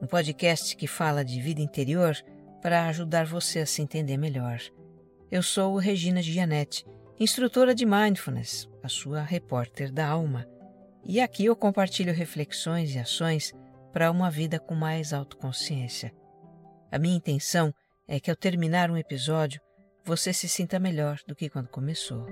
um podcast que fala de vida interior para ajudar você a se entender melhor. Eu sou Regina Gianetti, instrutora de Mindfulness, a sua repórter da alma, e aqui eu compartilho reflexões e ações para uma vida com mais autoconsciência. A minha intenção é que ao terminar um episódio você se sinta melhor do que quando começou.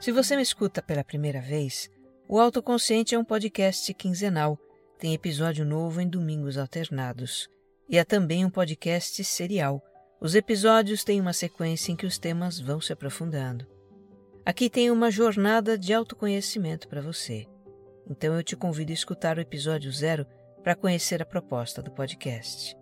Se você me escuta pela primeira vez, o Autoconsciente é um podcast quinzenal, tem episódio novo em domingos alternados. E é também um podcast serial. Os episódios têm uma sequência em que os temas vão se aprofundando. Aqui tem uma jornada de autoconhecimento para você. Então eu te convido a escutar o episódio zero para conhecer a proposta do podcast.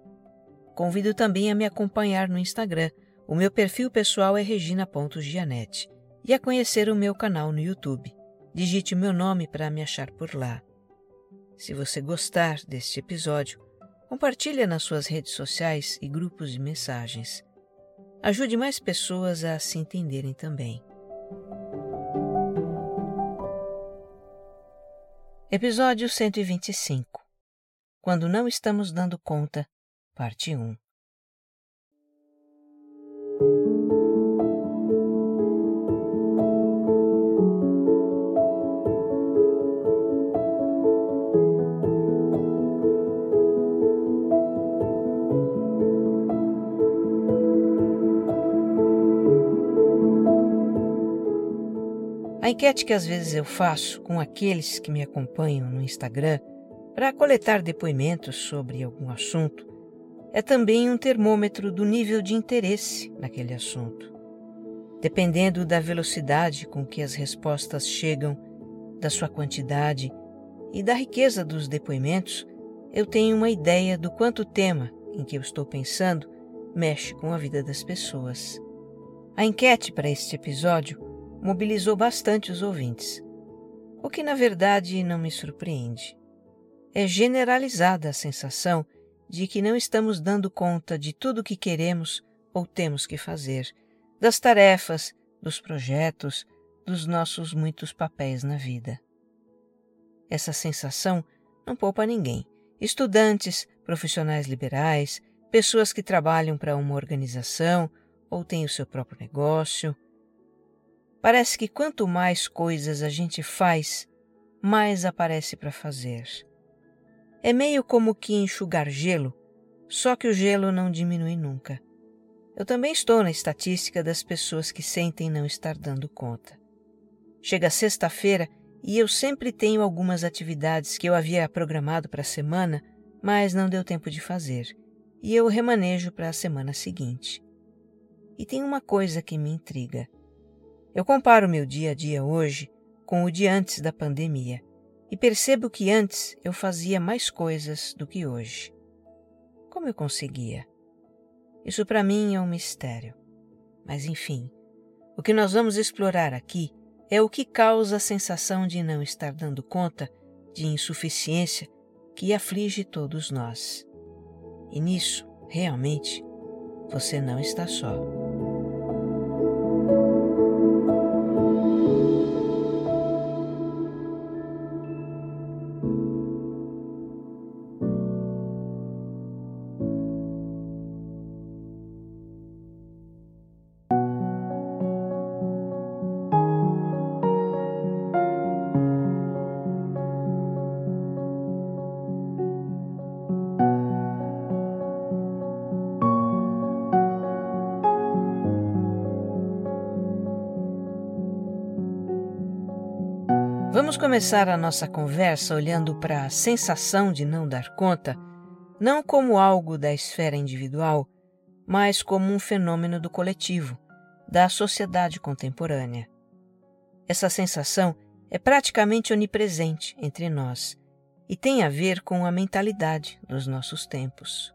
Convido também a me acompanhar no Instagram. O meu perfil pessoal é regina.gianete e a conhecer o meu canal no YouTube. Digite meu nome para me achar por lá. Se você gostar deste episódio, compartilhe nas suas redes sociais e grupos de mensagens. Ajude mais pessoas a se entenderem também. Episódio 125 Quando não estamos dando conta, parte 1 A enquete que às vezes eu faço com aqueles que me acompanham no Instagram para coletar depoimentos sobre algum assunto é também um termômetro do nível de interesse naquele assunto. Dependendo da velocidade com que as respostas chegam, da sua quantidade e da riqueza dos depoimentos, eu tenho uma ideia do quanto o tema em que eu estou pensando mexe com a vida das pessoas. A enquete para este episódio mobilizou bastante os ouvintes, o que na verdade não me surpreende. É generalizada a sensação de que não estamos dando conta de tudo o que queremos ou temos que fazer, das tarefas, dos projetos, dos nossos muitos papéis na vida. Essa sensação não poupa ninguém. Estudantes, profissionais liberais, pessoas que trabalham para uma organização ou têm o seu próprio negócio, Parece que quanto mais coisas a gente faz, mais aparece para fazer. É meio como que enxugar gelo, só que o gelo não diminui nunca. Eu também estou na estatística das pessoas que sentem não estar dando conta. Chega sexta-feira e eu sempre tenho algumas atividades que eu havia programado para a semana, mas não deu tempo de fazer, e eu remanejo para a semana seguinte. E tem uma coisa que me intriga. Eu comparo meu dia a dia hoje com o de antes da pandemia e percebo que antes eu fazia mais coisas do que hoje. Como eu conseguia? Isso para mim é um mistério. Mas enfim, o que nós vamos explorar aqui é o que causa a sensação de não estar dando conta, de insuficiência que aflige todos nós. E nisso, realmente, você não está só. Vamos começar a nossa conversa olhando para a sensação de não dar conta, não como algo da esfera individual, mas como um fenômeno do coletivo, da sociedade contemporânea. essa sensação é praticamente onipresente entre nós e tem a ver com a mentalidade dos nossos tempos.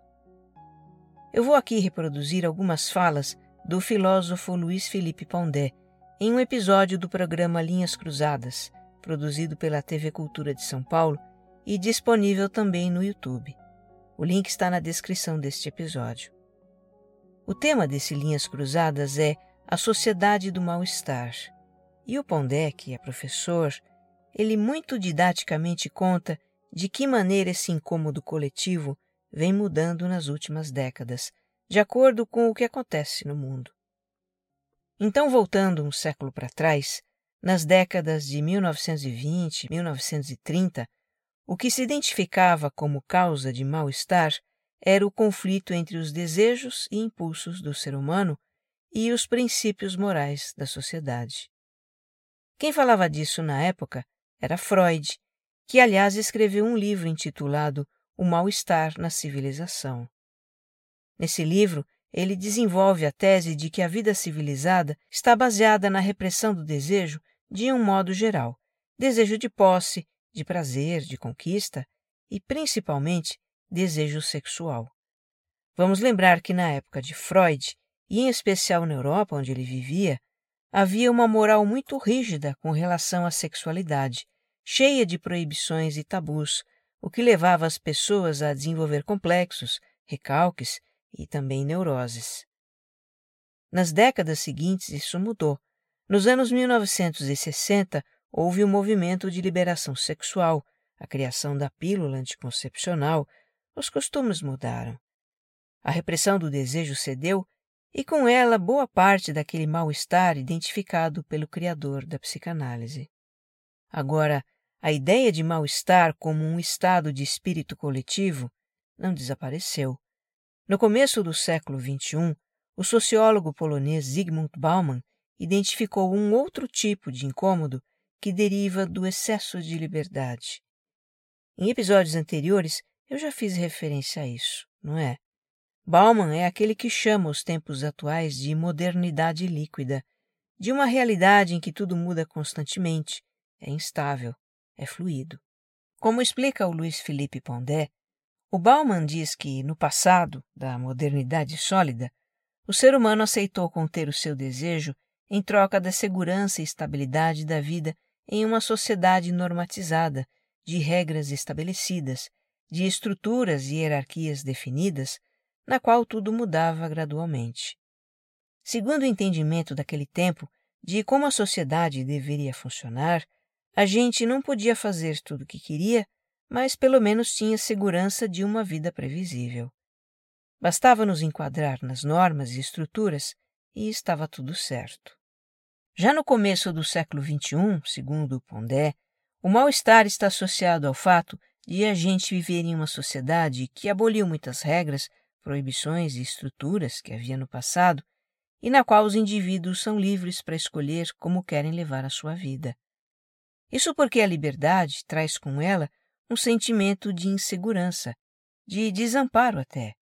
Eu vou aqui reproduzir algumas falas do filósofo Luiz Felipe Pondé em um episódio do programa Linhas Cruzadas, produzido pela TV Cultura de São Paulo e disponível também no YouTube. O link está na descrição deste episódio. O tema desse Linhas Cruzadas é a sociedade do mal-estar. E o Pondé, que é professor, ele muito didaticamente conta de que maneira esse incômodo coletivo vem mudando nas últimas décadas, de acordo com o que acontece no mundo. Então, voltando um século para trás, nas décadas de 1920 e 1930, o que se identificava como causa de mal-estar era o conflito entre os desejos e impulsos do ser humano e os princípios morais da sociedade. Quem falava disso na época era Freud, que aliás escreveu um livro intitulado O Mal-Estar na Civilização. Nesse livro, ele desenvolve a tese de que a vida civilizada está baseada na repressão do desejo de um modo geral, desejo de posse, de prazer, de conquista e, principalmente, desejo sexual. Vamos lembrar que na época de Freud, e em especial na Europa onde ele vivia, havia uma moral muito rígida com relação à sexualidade, cheia de proibições e tabus, o que levava as pessoas a desenvolver complexos, recalques e também neuroses. Nas décadas seguintes, isso mudou. Nos anos 1960, houve o um movimento de liberação sexual, a criação da pílula anticoncepcional, os costumes mudaram. A repressão do desejo cedeu e com ela boa parte daquele mal-estar identificado pelo criador da psicanálise. Agora, a ideia de mal-estar como um estado de espírito coletivo não desapareceu. No começo do século XXI, o sociólogo polonês Zygmunt Bauman identificou um outro tipo de incômodo que deriva do excesso de liberdade. Em episódios anteriores, eu já fiz referência a isso, não é? Bauman é aquele que chama os tempos atuais de modernidade líquida, de uma realidade em que tudo muda constantemente, é instável, é fluido. Como explica o Luiz Felipe Pondé, o Bauman diz que, no passado da modernidade sólida, o ser humano aceitou conter o seu desejo em troca da segurança e estabilidade da vida em uma sociedade normatizada, de regras estabelecidas, de estruturas e hierarquias definidas, na qual tudo mudava gradualmente. Segundo o entendimento daquele tempo de como a sociedade deveria funcionar, a gente não podia fazer tudo o que queria, mas pelo menos tinha segurança de uma vida previsível. Bastava nos enquadrar nas normas e estruturas e estava tudo certo. Já no começo do século XXI, segundo Pondé, o mal-estar está associado ao fato de a gente viver em uma sociedade que aboliu muitas regras proibições e estruturas que havia no passado e na qual os indivíduos são livres para escolher como querem levar a sua vida. Isso porque a liberdade traz com ela um sentimento de insegurança, de desamparo até,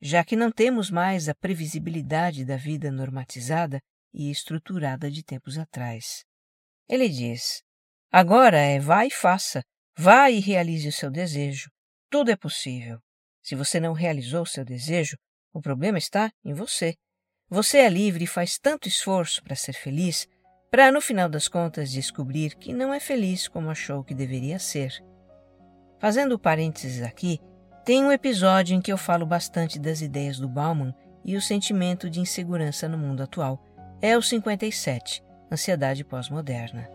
já que não temos mais a previsibilidade da vida normatizada e estruturada de tempos atrás. Ele diz: agora é vá e faça, vá e realize o seu desejo. Tudo é possível. Se você não realizou seu desejo, o problema está em você. Você é livre e faz tanto esforço para ser feliz, para no final das contas descobrir que não é feliz como achou que deveria ser. Fazendo parênteses aqui, tem um episódio em que eu falo bastante das ideias do Bauman e o sentimento de insegurança no mundo atual. É o 57, Ansiedade Pós-Moderna.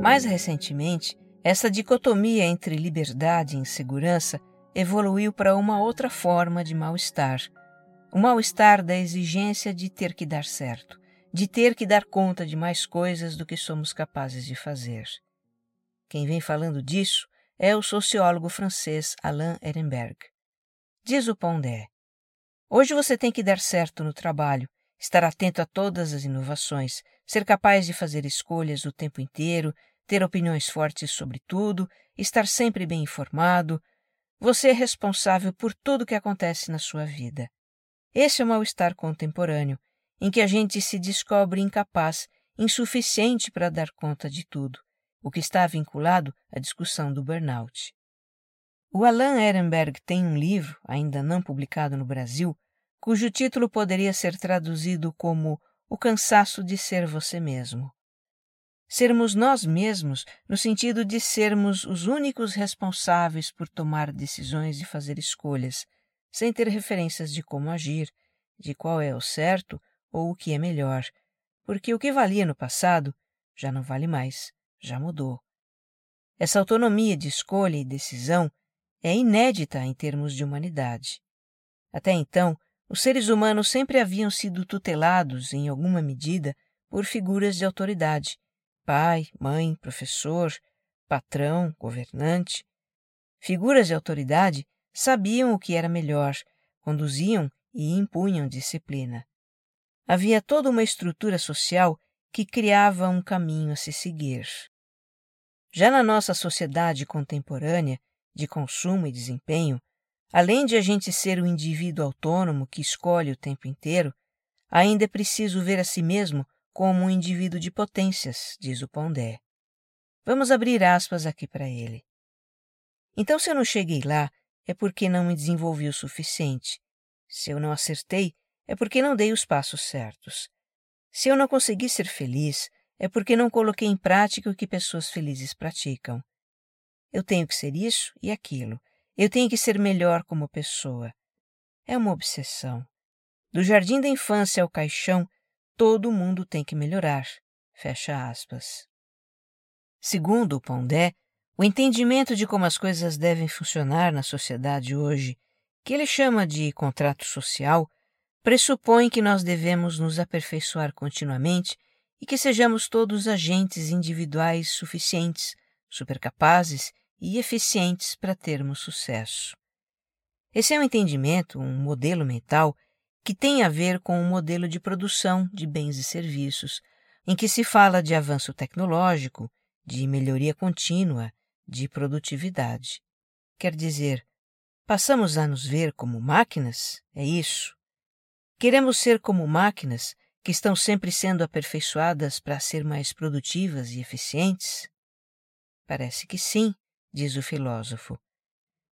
Mais recentemente, essa dicotomia entre liberdade e insegurança evoluiu para uma outra forma de mal-estar. O mal-estar da exigência de ter que dar certo, de ter que dar conta de mais coisas do que somos capazes de fazer. Quem vem falando disso é o sociólogo francês Alain Ehrenberg. Diz o Pondé: Hoje você tem que dar certo no trabalho estar atento a todas as inovações, ser capaz de fazer escolhas o tempo inteiro, ter opiniões fortes sobre tudo, estar sempre bem informado. Você é responsável por tudo o que acontece na sua vida. Esse é o mal-estar contemporâneo, em que a gente se descobre incapaz, insuficiente para dar conta de tudo, o que está vinculado à discussão do burnout. O Alan Ehrenberg tem um livro, ainda não publicado no Brasil, cujo título poderia ser traduzido como O Cansaço de Ser Você Mesmo. Sermos nós mesmos, no sentido de sermos os únicos responsáveis por tomar decisões e fazer escolhas, sem ter referências de como agir, de qual é o certo ou o que é melhor, porque o que valia no passado já não vale mais, já mudou. Essa autonomia de escolha e decisão é inédita em termos de humanidade. Até então, os seres humanos sempre haviam sido tutelados, em alguma medida, por figuras de autoridade: pai, mãe, professor, patrão, governante. Figuras de autoridade sabiam o que era melhor, conduziam e impunham disciplina. Havia toda uma estrutura social que criava um caminho a se seguir. Já na nossa sociedade contemporânea, de consumo e desempenho, além de a gente ser o indivíduo autônomo que escolhe o tempo inteiro, ainda é preciso ver a si mesmo como um indivíduo de potências, diz o Pondé. Vamos abrir aspas aqui para ele. Então, se eu não cheguei lá, é porque não me desenvolvi o suficiente. Se eu não acertei, é porque não dei os passos certos. Se eu não consegui ser feliz, é porque não coloquei em prática o que pessoas felizes praticam. Eu tenho que ser isso e aquilo. Eu tenho que ser melhor como pessoa. É uma obsessão. Do jardim da infância ao caixão, todo mundo tem que melhorar. Fecha aspas. Segundo o Pondé, o entendimento de como as coisas devem funcionar na sociedade hoje, que ele chama de contrato social, pressupõe que nós devemos nos aperfeiçoar continuamente e que sejamos todos agentes individuais suficientes, supercapazes e eficientes para termos sucesso. Esse é um entendimento, um modelo mental, que tem a ver com o um modelo de produção de bens e serviços, em que se fala de avanço tecnológico, de melhoria contínua, de produtividade. Quer dizer, passamos a nos ver como máquinas? É isso. Queremos ser como máquinas que estão sempre sendo aperfeiçoadas para ser mais produtivas e eficientes? Parece que sim, diz o filósofo.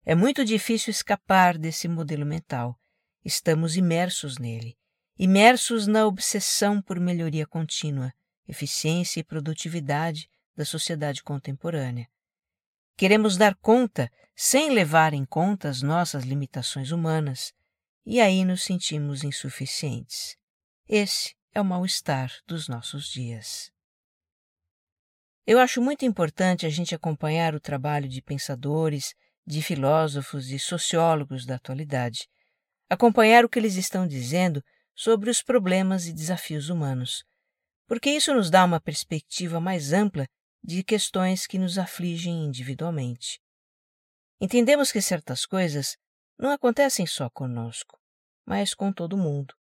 É muito difícil escapar desse modelo mental. Estamos imersos nele, imersos na obsessão por melhoria contínua, eficiência e produtividade da sociedade contemporânea. Queremos dar conta sem levar em conta as nossas limitações humanas, e aí nos sentimos insuficientes. Esse é o mal-estar dos nossos dias. Eu acho muito importante a gente acompanhar o trabalho de pensadores, de filósofos e sociólogos da atualidade, acompanhar o que eles estão dizendo sobre os problemas e desafios humanos, porque isso nos dá uma perspectiva mais ampla de questões que nos afligem individualmente. Entendemos que certas coisas não acontecem só conosco, mas com todo mundo.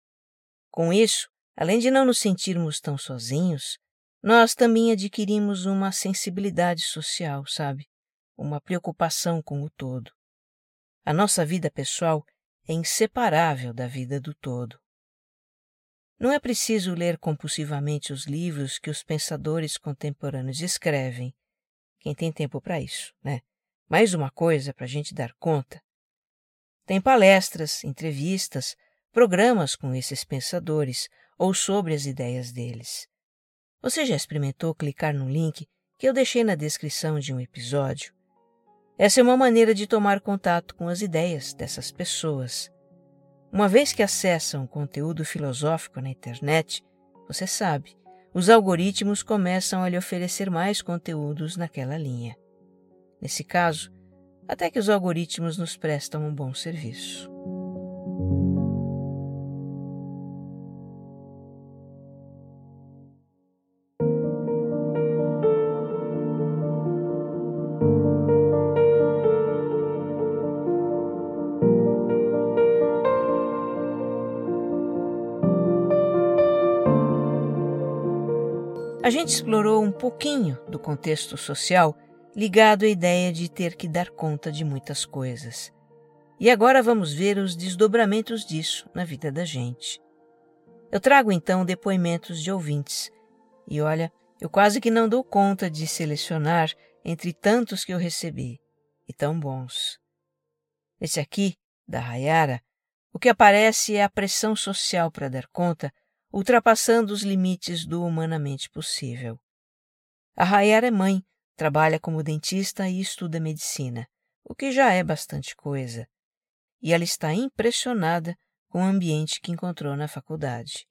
Com isso, além de não nos sentirmos tão sozinhos, nós também adquirimos uma sensibilidade social, sabe? Uma preocupação com o todo. A nossa vida pessoal é inseparável da vida do todo. Não é preciso ler compulsivamente os livros que os pensadores contemporâneos escrevem. Quem tem tempo para isso, né? Mais uma coisa para a gente dar conta. Tem palestras, entrevistas, programas com esses pensadores ou sobre as ideias deles. Você já experimentou clicar no link que eu deixei na descrição de um episódio? Essa é uma maneira de tomar contato com as ideias dessas pessoas. Uma vez que acessam conteúdo filosófico na internet, você sabe, os algoritmos começam a lhe oferecer mais conteúdos naquela linha. Nesse caso, até que os algoritmos nos prestam um bom serviço. A gente explorou um pouquinho do contexto social ligado à ideia de ter que dar conta de muitas coisas. E agora vamos ver os desdobramentos disso na vida da gente. Eu trago então depoimentos de ouvintes. E olha, eu quase que não dou conta de selecionar entre tantos que eu recebi, e tão bons. Esse aqui, da Rayara, o que aparece é a pressão social para dar conta, ultrapassando os limites do humanamente possível. A Rayara é mãe, trabalha como dentista e estuda medicina, o que já é bastante coisa. E ela está impressionada com o ambiente que encontrou na faculdade.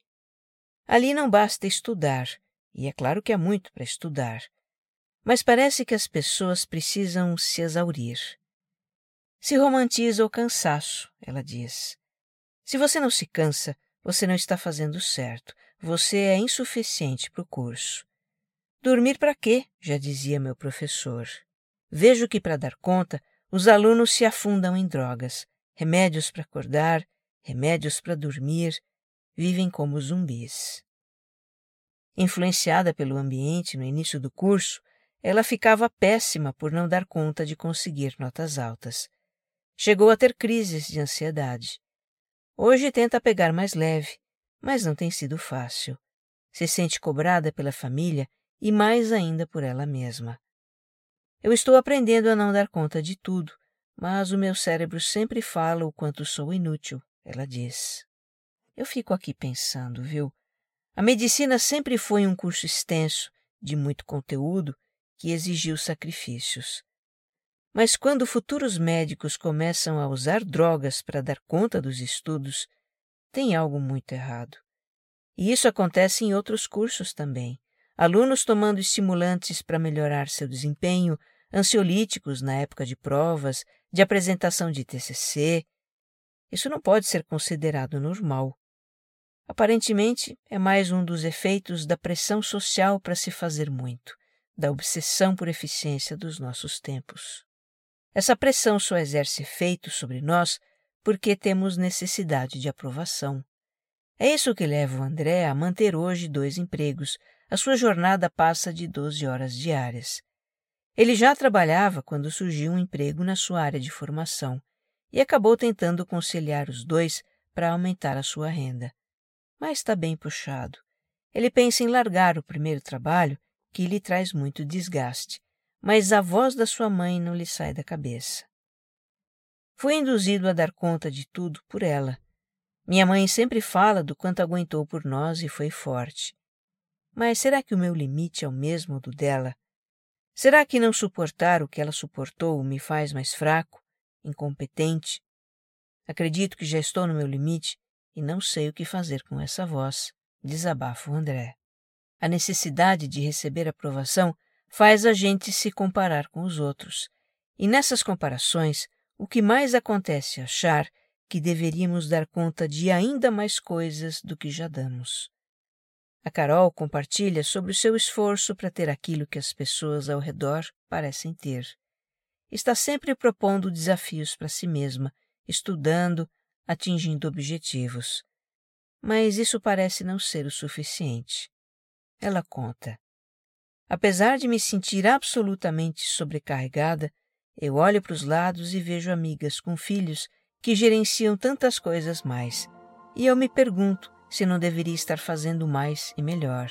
Ali não basta estudar, e é claro que há muito para estudar, mas parece que as pessoas precisam se exaurir. Se romantiza o cansaço, ela diz. Se você não se cansa, você não está fazendo certo, você é insuficiente para o curso. Dormir para quê? já dizia meu professor. Vejo que, para dar conta, os alunos se afundam em drogas, remédios para acordar, remédios para dormir, vivem como zumbis. Influenciada pelo ambiente no início do curso, ela ficava péssima por não dar conta de conseguir notas altas. Chegou a ter crises de ansiedade. Hoje tenta pegar mais leve, mas não tem sido fácil. Se sente cobrada pela família e mais ainda por ela mesma. Eu estou aprendendo a não dar conta de tudo, mas o meu cérebro sempre fala o quanto sou inútil, ela diz. Eu fico aqui pensando, viu? A medicina sempre foi um curso extenso, de muito conteúdo, que exigiu sacrifícios. Mas quando futuros médicos começam a usar drogas para dar conta dos estudos, tem algo muito errado. E isso acontece em outros cursos também. Alunos tomando estimulantes para melhorar seu desempenho, ansiolíticos na época de provas, de apresentação de TCC. Isso não pode ser considerado normal. Aparentemente, é mais um dos efeitos da pressão social para se fazer muito, da obsessão por eficiência dos nossos tempos. Essa pressão só exerce efeito sobre nós porque temos necessidade de aprovação. É isso que leva o André a manter hoje dois empregos. A sua jornada passa de 12 horas diárias. Ele já trabalhava quando surgiu um emprego na sua área de formação e acabou tentando conciliar os dois para aumentar a sua renda. Mas está bem puxado. Ele pensa em largar o primeiro trabalho, que lhe traz muito desgaste, mas a voz da sua mãe não lhe sai da cabeça. Fui induzido a dar conta de tudo por ela. Minha mãe sempre fala do quanto aguentou por nós e foi forte. Mas será que o meu limite é o mesmo do dela? Será que não suportar o que ela suportou me faz mais fraco, incompetente? Acredito que já estou no meu limite e não sei o que fazer com essa voz, desabafa o André. A necessidade de receber aprovação faz a gente se comparar com os outros. E nessas comparações, o que mais acontece é achar que deveríamos dar conta de ainda mais coisas do que já damos. A Carol compartilha sobre o seu esforço para ter aquilo que as pessoas ao redor parecem ter. Está sempre propondo desafios para si mesma, estudando, atingindo objetivos. Mas isso parece não ser o suficiente. Ela conta. Apesar de me sentir absolutamente sobrecarregada, eu olho para os lados e vejo amigas com filhos que gerenciam tantas coisas mais, e eu me pergunto se não deveria estar fazendo mais e melhor.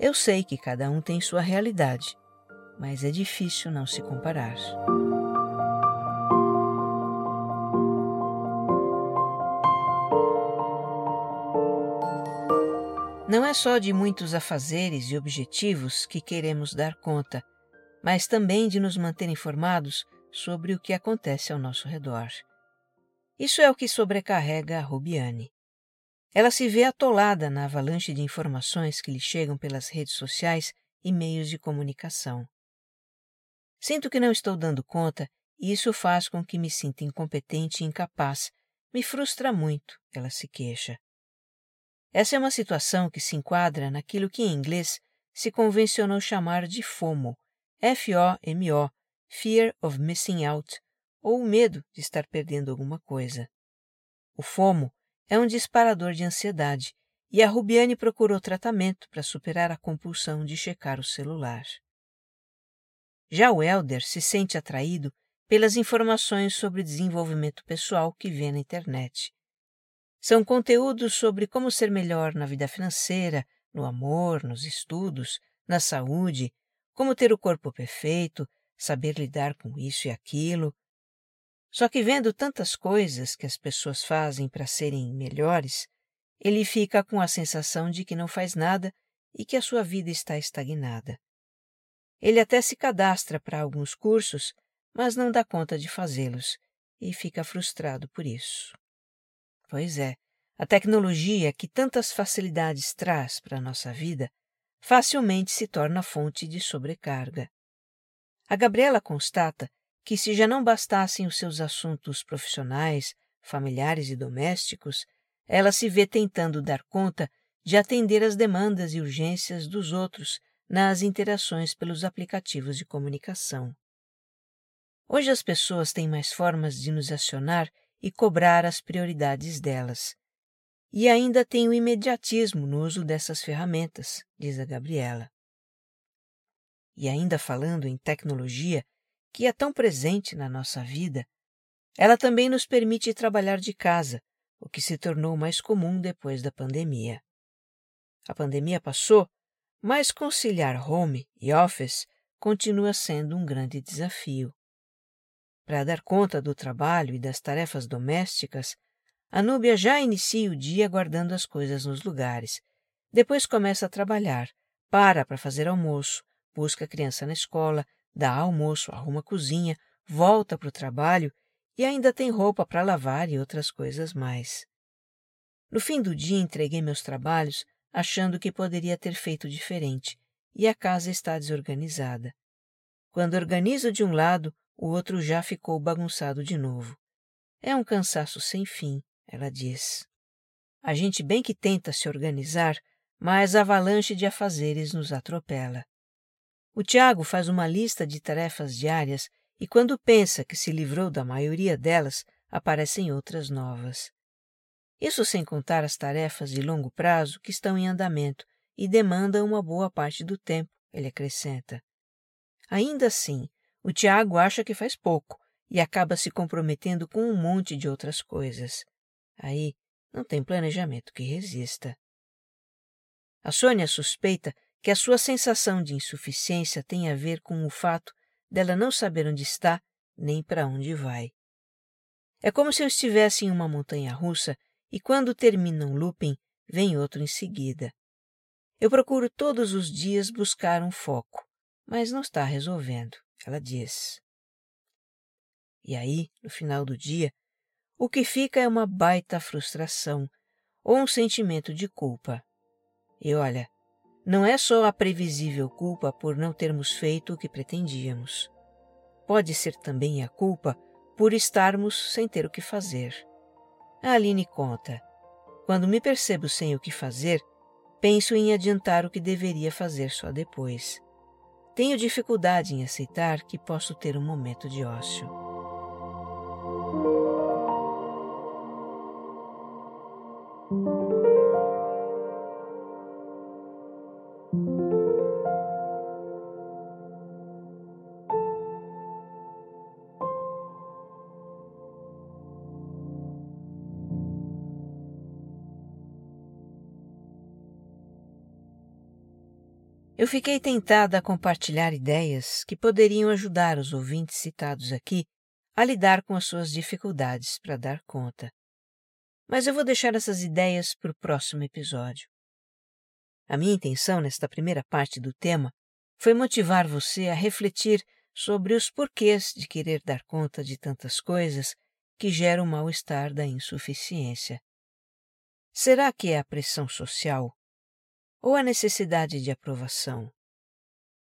Eu sei que cada um tem sua realidade, mas é difícil não se comparar. Não é só de muitos afazeres e objetivos que queremos dar conta, mas também de nos manter informados sobre o que acontece ao nosso redor. Isso é o que sobrecarrega a Rubiane. Ela se vê atolada na avalanche de informações que lhe chegam pelas redes sociais e meios de comunicação. Sinto que não estou dando conta e isso faz com que me sinta incompetente e incapaz. Me frustra muito, ela se queixa. Essa é uma situação que se enquadra naquilo que em inglês se convencionou chamar de FOMO, F-O-M-O, Fear of Missing Out, ou medo de estar perdendo alguma coisa. O FOMO é um disparador de ansiedade e a Rubiane procurou tratamento para superar a compulsão de checar o celular. Já o Elder se sente atraído pelas informações sobre desenvolvimento pessoal que vê na internet. São conteúdos sobre como ser melhor na vida financeira, no amor, nos estudos, na saúde, como ter o corpo perfeito, saber lidar com isso e aquilo. Só que vendo tantas coisas que as pessoas fazem para serem melhores, ele fica com a sensação de que não faz nada e que a sua vida está estagnada. Ele até se cadastra para alguns cursos, mas não dá conta de fazê-los e fica frustrado por isso. Pois é, a tecnologia que tantas facilidades traz para a nossa vida facilmente se torna fonte de sobrecarga. A Gabriela constata que, se já não bastassem os seus assuntos profissionais, familiares e domésticos, ela se vê tentando dar conta de atender às demandas e urgências dos outros nas interações pelos aplicativos de comunicação. Hoje as pessoas têm mais formas de nos acionar e cobrar as prioridades delas. E ainda tem o imediatismo no uso dessas ferramentas, diz a Gabriela. E ainda falando em tecnologia, que é tão presente na nossa vida, ela também nos permite trabalhar de casa, o que se tornou mais comum depois da pandemia. A pandemia passou, mas conciliar home e office continua sendo um grande desafio. Para dar conta do trabalho e das tarefas domésticas, a Núbia já inicia o dia guardando as coisas nos lugares. Depois começa a trabalhar, para para fazer almoço, busca a criança na escola, dá almoço, arruma a cozinha, volta para o trabalho e ainda tem roupa para lavar e outras coisas mais. No fim do dia entreguei meus trabalhos achando que poderia ter feito diferente e a casa está desorganizada. Quando organizo de um lado, o outro já ficou bagunçado de novo. É um cansaço sem fim, ela diz. A gente bem que tenta se organizar, mas a avalanche de afazeres nos atropela. O Tiago faz uma lista de tarefas diárias e, quando pensa que se livrou da maioria delas, aparecem outras novas. Isso sem contar as tarefas de longo prazo que estão em andamento e demandam uma boa parte do tempo, ele acrescenta. Ainda assim, o Tiago acha que faz pouco e acaba se comprometendo com um monte de outras coisas. Aí não tem planejamento que resista. A Sônia suspeita que a sua sensação de insuficiência tem a ver com o fato dela não saber onde está nem para onde vai. É como se eu estivesse em uma montanha russa e quando termina um looping, vem outro em seguida. Eu procuro todos os dias buscar um foco, mas não está resolvendo ela diz. E aí, no final do dia, o que fica é uma baita frustração ou um sentimento de culpa. E olha, não é só a previsível culpa por não termos feito o que pretendíamos. Pode ser também a culpa por estarmos sem ter o que fazer. A Aline conta: quando me percebo sem o que fazer, penso em adiantar o que deveria fazer só depois. Tenho dificuldade em aceitar que posso ter um momento de ócio. Eu fiquei tentada a compartilhar ideias que poderiam ajudar os ouvintes citados aqui a lidar com as suas dificuldades para dar conta. Mas eu vou deixar essas ideias para o próximo episódio. A minha intenção nesta primeira parte do tema foi motivar você a refletir sobre os porquês de querer dar conta de tantas coisas que geram o mal-estar da insuficiência. Será que é a pressão social ou a necessidade de aprovação?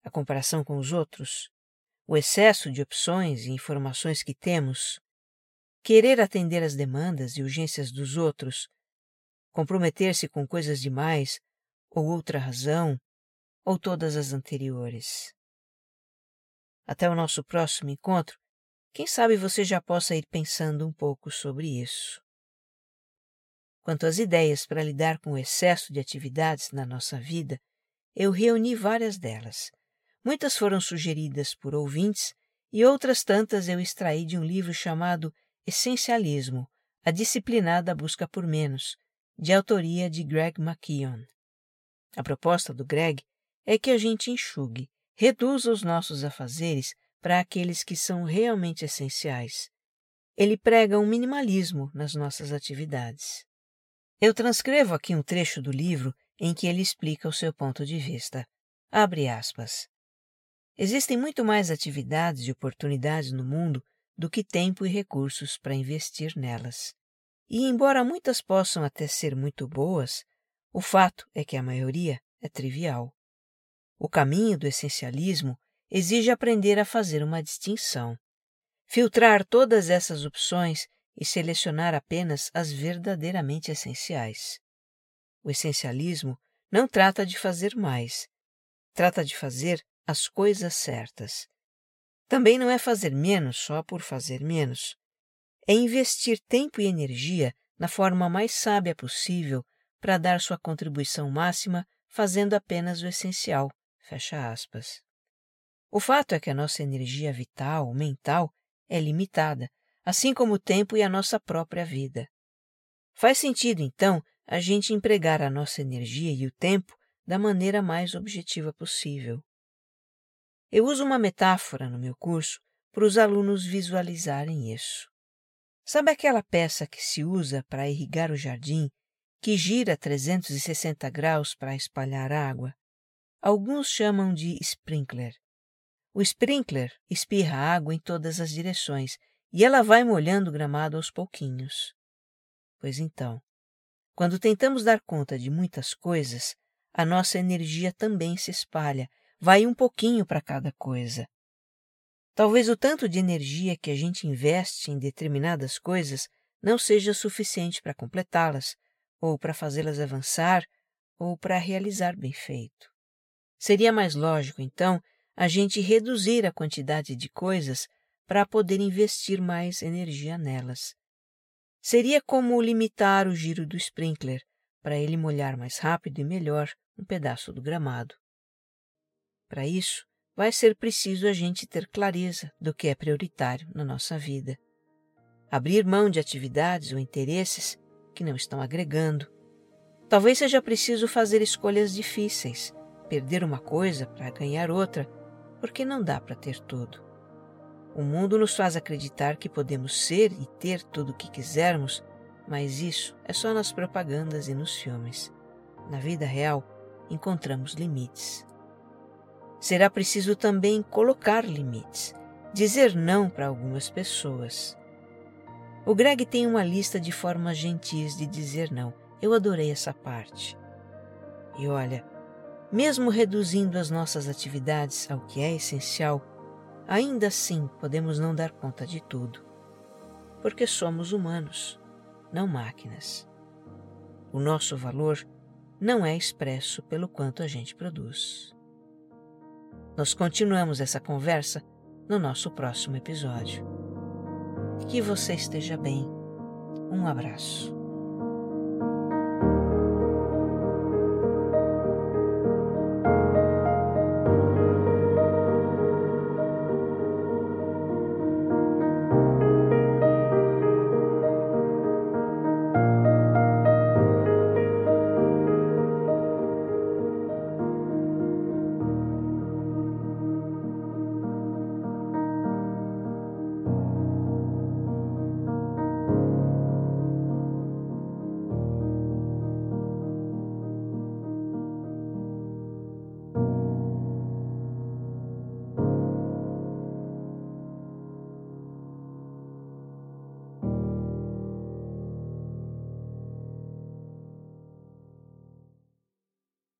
A comparação com os outros? O excesso de opções e informações que temos? Querer atender às demandas e urgências dos outros? Comprometer-se com coisas demais? Ou outra razão? Ou todas as anteriores? Até o nosso próximo encontro, quem sabe você já possa ir pensando um pouco sobre isso. Quanto às ideias para lidar com o excesso de atividades na nossa vida, eu reuni várias delas. Muitas foram sugeridas por ouvintes e outras tantas eu extraí de um livro chamado Essencialismo A Disciplinada Busca por Menos, de autoria de Greg McKeown. A proposta do Greg é que a gente enxugue, reduza os nossos afazeres para aqueles que são realmente essenciais. Ele prega um minimalismo nas nossas atividades. Eu transcrevo aqui um trecho do livro em que ele explica o seu ponto de vista. Abre aspas. Existem muito mais atividades e oportunidades no mundo do que tempo e recursos para investir nelas. E, embora muitas possam até ser muito boas, o fato é que a maioria é trivial. O caminho do essencialismo exige aprender a fazer uma distinção, filtrar todas essas opções e selecionar apenas as verdadeiramente essenciais. O essencialismo não trata de fazer mais, trata de fazer as coisas certas. Também não é fazer menos só por fazer menos. É investir tempo e energia na forma mais sábia possível para dar sua contribuição máxima fazendo apenas o essencial. Fecha aspas. O fato é que a nossa energia vital, mental, é limitada, assim como o tempo e a nossa própria vida. Faz sentido, então, a gente empregar a nossa energia e o tempo da maneira mais objetiva possível. Eu uso uma metáfora no meu curso para os alunos visualizarem isso. Sabe aquela peça que se usa para irrigar o jardim, que gira 360 graus para espalhar água? Alguns chamam de sprinkler. O sprinkler espirra água em todas as direções e ela vai molhando o gramado aos pouquinhos. Pois então, quando tentamos dar conta de muitas coisas, a nossa energia também se espalha, vai um pouquinho para cada coisa. Talvez o tanto de energia que a gente investe em determinadas coisas não seja suficiente para completá-las, ou para fazê-las avançar, ou para realizar bem feito. Seria mais lógico, então, a gente reduzir a quantidade de coisas para poder investir mais energia nelas. Seria como limitar o giro do sprinkler para ele molhar mais rápido e melhor um pedaço do gramado. Para isso, vai ser preciso a gente ter clareza do que é prioritário na nossa vida. Abrir mão de atividades ou interesses que não estão agregando. Talvez seja preciso fazer escolhas difíceis, perder uma coisa para ganhar outra, porque não dá para ter tudo. O mundo nos faz acreditar que podemos ser e ter tudo o que quisermos, mas isso é só nas propagandas e nos filmes. Na vida real, encontramos limites. Será preciso também colocar limites, dizer não para algumas pessoas. O Greg tem uma lista de formas gentis de dizer não. Eu adorei essa parte. E olha, mesmo reduzindo as nossas atividades ao que é essencial, ainda assim podemos não dar conta de tudo, porque somos humanos, não máquinas. O nosso valor não é expresso pelo quanto a gente produz. Nós continuamos essa conversa no nosso próximo episódio. Que você esteja bem. Um abraço.